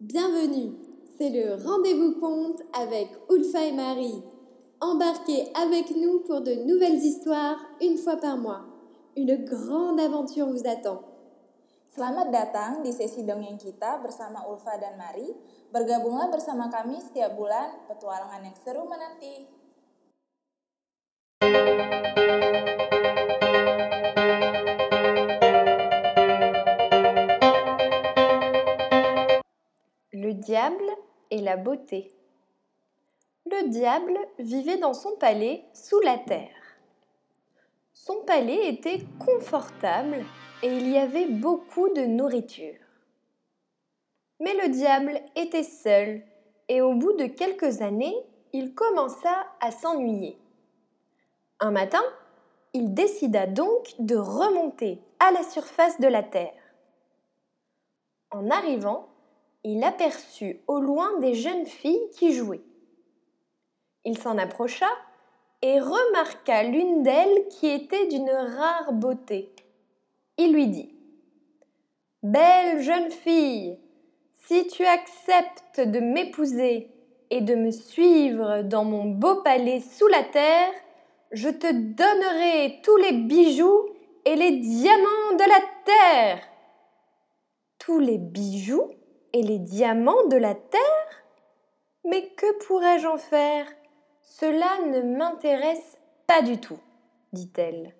Bienvenue, c'est le rendez-vous conte avec Ulfa et Marie. Embarquez avec nous pour de nouvelles histoires une fois par mois. Une grande aventure vous attend. Selamat datang di sesi dongeng kita bersama Ulfa dan Mari. Bergabunglah bersama kami setiap bulan, petualangan yang seru menanti. Diable et la beauté. Le diable vivait dans son palais sous la terre. Son palais était confortable et il y avait beaucoup de nourriture. Mais le diable était seul et au bout de quelques années, il commença à s'ennuyer. Un matin, il décida donc de remonter à la surface de la terre. En arrivant, il aperçut au loin des jeunes filles qui jouaient. Il s'en approcha et remarqua l'une d'elles qui était d'une rare beauté. Il lui dit Belle jeune fille, si tu acceptes de m'épouser et de me suivre dans mon beau palais sous la terre, je te donnerai tous les bijoux et les diamants de la terre. Tous les bijoux? Et les diamants de la terre Mais que pourrais-je en faire? Cela ne m'intéresse pas du tout, dit-elle.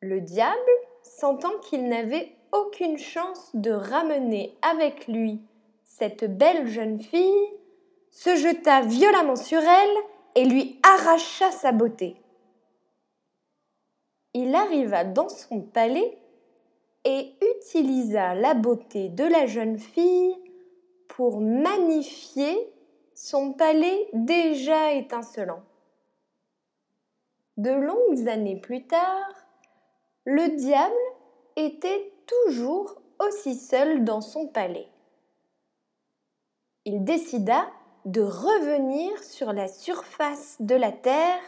Le diable, sentant qu'il n'avait aucune chance de ramener avec lui cette belle jeune fille, se jeta violemment sur elle et lui arracha sa beauté. Il arriva dans son palais et utilisa la beauté de la jeune fille pour magnifier son palais déjà étincelant. De longues années plus tard, le diable était toujours aussi seul dans son palais. Il décida de revenir sur la surface de la terre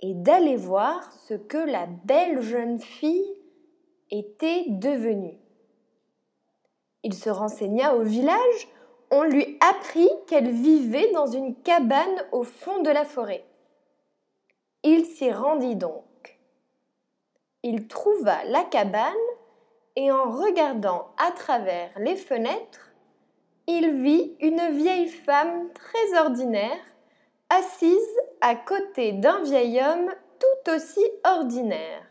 et d'aller voir ce que la belle jeune fille était devenue. Il se renseigna au village, on lui apprit qu'elle vivait dans une cabane au fond de la forêt. Il s'y rendit donc. Il trouva la cabane et en regardant à travers les fenêtres, il vit une vieille femme très ordinaire assise à côté d'un vieil homme tout aussi ordinaire.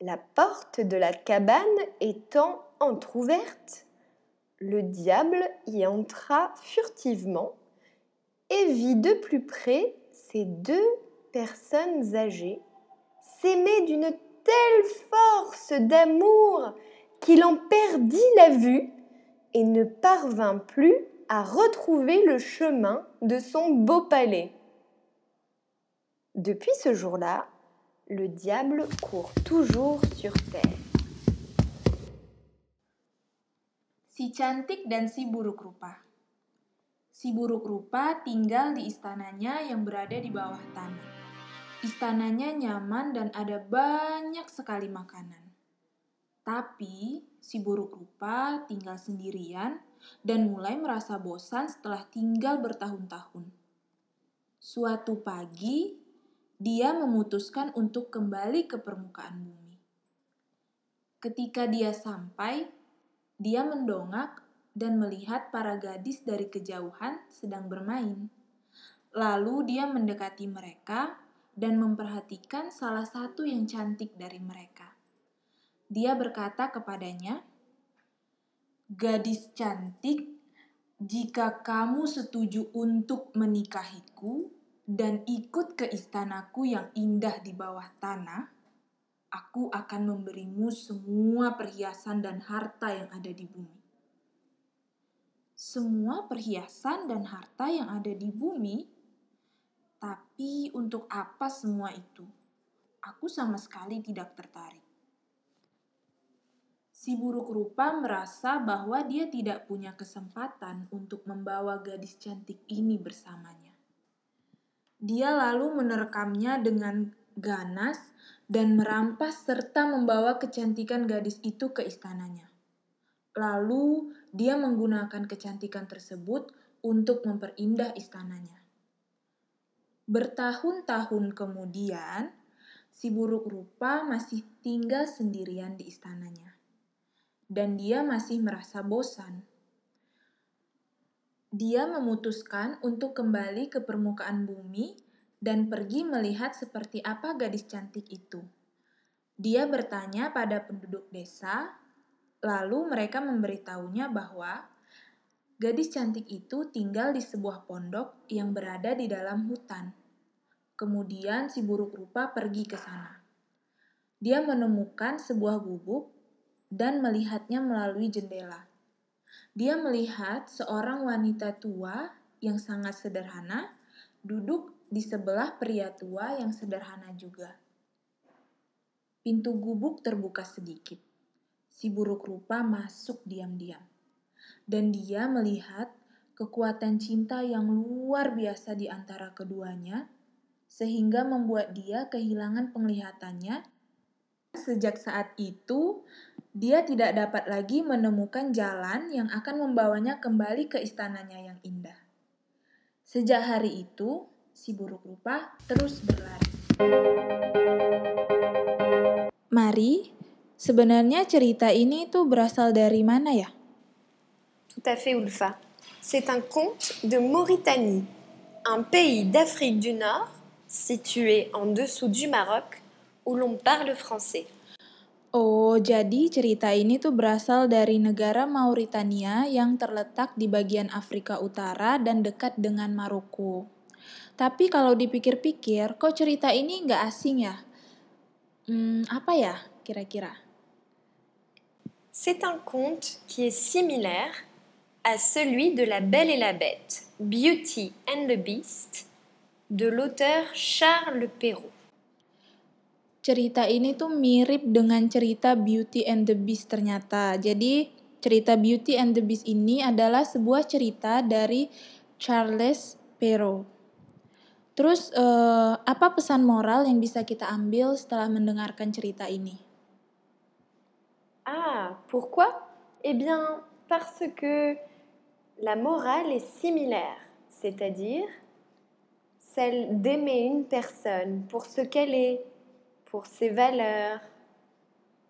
La porte de la cabane étant entr'ouverte, le diable y entra furtivement et vit de plus près ces deux personnes âgées s'aimer d'une telle force d'amour qu'il en perdit la vue et ne parvint plus à retrouver le chemin de son beau palais. Depuis ce jour-là, le diable court toujours sur terre. Si cantik dan si buruk rupa. Si buruk rupa tinggal di istananya yang berada di bawah tanah. Istananya nyaman dan ada banyak sekali makanan. Tapi si buruk rupa tinggal sendirian dan mulai merasa bosan setelah tinggal bertahun-tahun. Suatu pagi, dia memutuskan untuk kembali ke permukaan bumi. Ketika dia sampai, dia mendongak dan melihat para gadis dari kejauhan sedang bermain. Lalu dia mendekati mereka dan memperhatikan salah satu yang cantik dari mereka. Dia berkata kepadanya, "Gadis cantik, jika kamu setuju untuk menikahiku dan ikut ke istanaku yang indah di bawah tanah, aku akan memberimu semua perhiasan dan harta yang ada di bumi." Semua perhiasan dan harta yang ada di bumi, tapi untuk apa semua itu? Aku sama sekali tidak tertarik. Si buruk rupa merasa bahwa dia tidak punya kesempatan untuk membawa gadis cantik ini bersamanya. Dia lalu menerkamnya dengan ganas dan merampas serta membawa kecantikan gadis itu ke istananya. Lalu dia menggunakan kecantikan tersebut untuk memperindah istananya. Bertahun-tahun kemudian, si buruk rupa masih tinggal sendirian di istananya. Dan dia masih merasa bosan. Dia memutuskan untuk kembali ke permukaan bumi dan pergi melihat seperti apa gadis cantik itu. Dia bertanya pada penduduk desa, lalu mereka memberitahunya bahwa gadis cantik itu tinggal di sebuah pondok yang berada di dalam hutan. Kemudian si buruk rupa pergi ke sana. Dia menemukan sebuah gubuk dan melihatnya melalui jendela. Dia melihat seorang wanita tua yang sangat sederhana duduk di sebelah pria tua yang sederhana juga. Pintu gubuk terbuka sedikit. Si buruk rupa masuk diam-diam. Dan dia melihat kekuatan cinta yang luar biasa di antara keduanya, sehingga membuat dia kehilangan penglihatannya. Sejak saat itu, dia tidak dapat lagi menemukan jalan yang akan membawanya kembali ke istananya yang indah. Sejak hari itu, si buruk rupa terus berlari. Mari, sebenarnya cerita ini tuh berasal dari mana ya? Tout à fait, Ulfa. C'est un conte de Mauritanie, un pays d'Afrique du Nord situé en dessous du Maroc où l'on parle français. Jadi cerita ini tuh berasal dari negara Mauritania yang terletak di bagian Afrika Utara dan dekat dengan Maroko. Tapi kalau dipikir-pikir, kok cerita ini nggak asing ya? Hmm, apa ya kira-kira? C'est un conte qui est similaire à celui de La Belle et la Bête, Beauty and the Beast, de l'auteur Charles Perrault. Cerita ini tuh mirip dengan cerita Beauty and the Beast ternyata. Jadi cerita Beauty and the Beast ini adalah sebuah cerita dari Charles Perrault. Terus uh, apa pesan moral yang bisa kita ambil setelah mendengarkan cerita ini? Ah, pourquoi Eh bien, parce que la morale est similaire, c'est-à-dire celle d'aimer une personne pour ce qu'elle est, pour ses valeurs,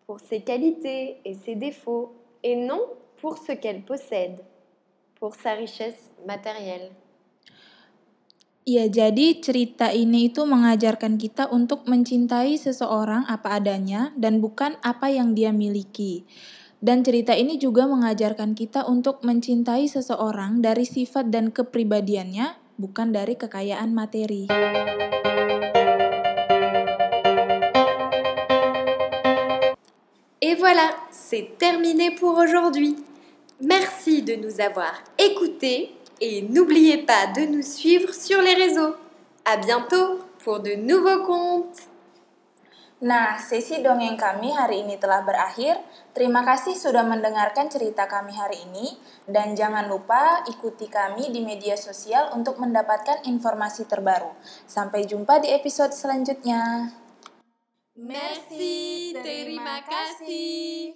pour ses qualités et ses défauts, et non pour ce qu'elle possède, pour sa richesse matérielle. Ya, jadi cerita ini itu mengajarkan kita untuk mencintai seseorang apa adanya dan bukan apa yang dia miliki. Dan cerita ini juga mengajarkan kita untuk mencintai seseorang dari sifat dan kepribadiannya, bukan dari kekayaan materi. Et voilà, c'est terminé pour aujourd'hui. Merci de nous avoir écoutés et n'oubliez pas de nous suivre sur les réseaux. À bientôt pour de nouveaux contes. Nah, sesi dongeng kami hari ini telah berakhir. Terima kasih sudah mendengarkan cerita kami hari ini dan jangan lupa ikuti kami di media sosial untuk mendapatkan informasi terbaru. Sampai jumpa di episode selanjutnya. Merci, terima kasih.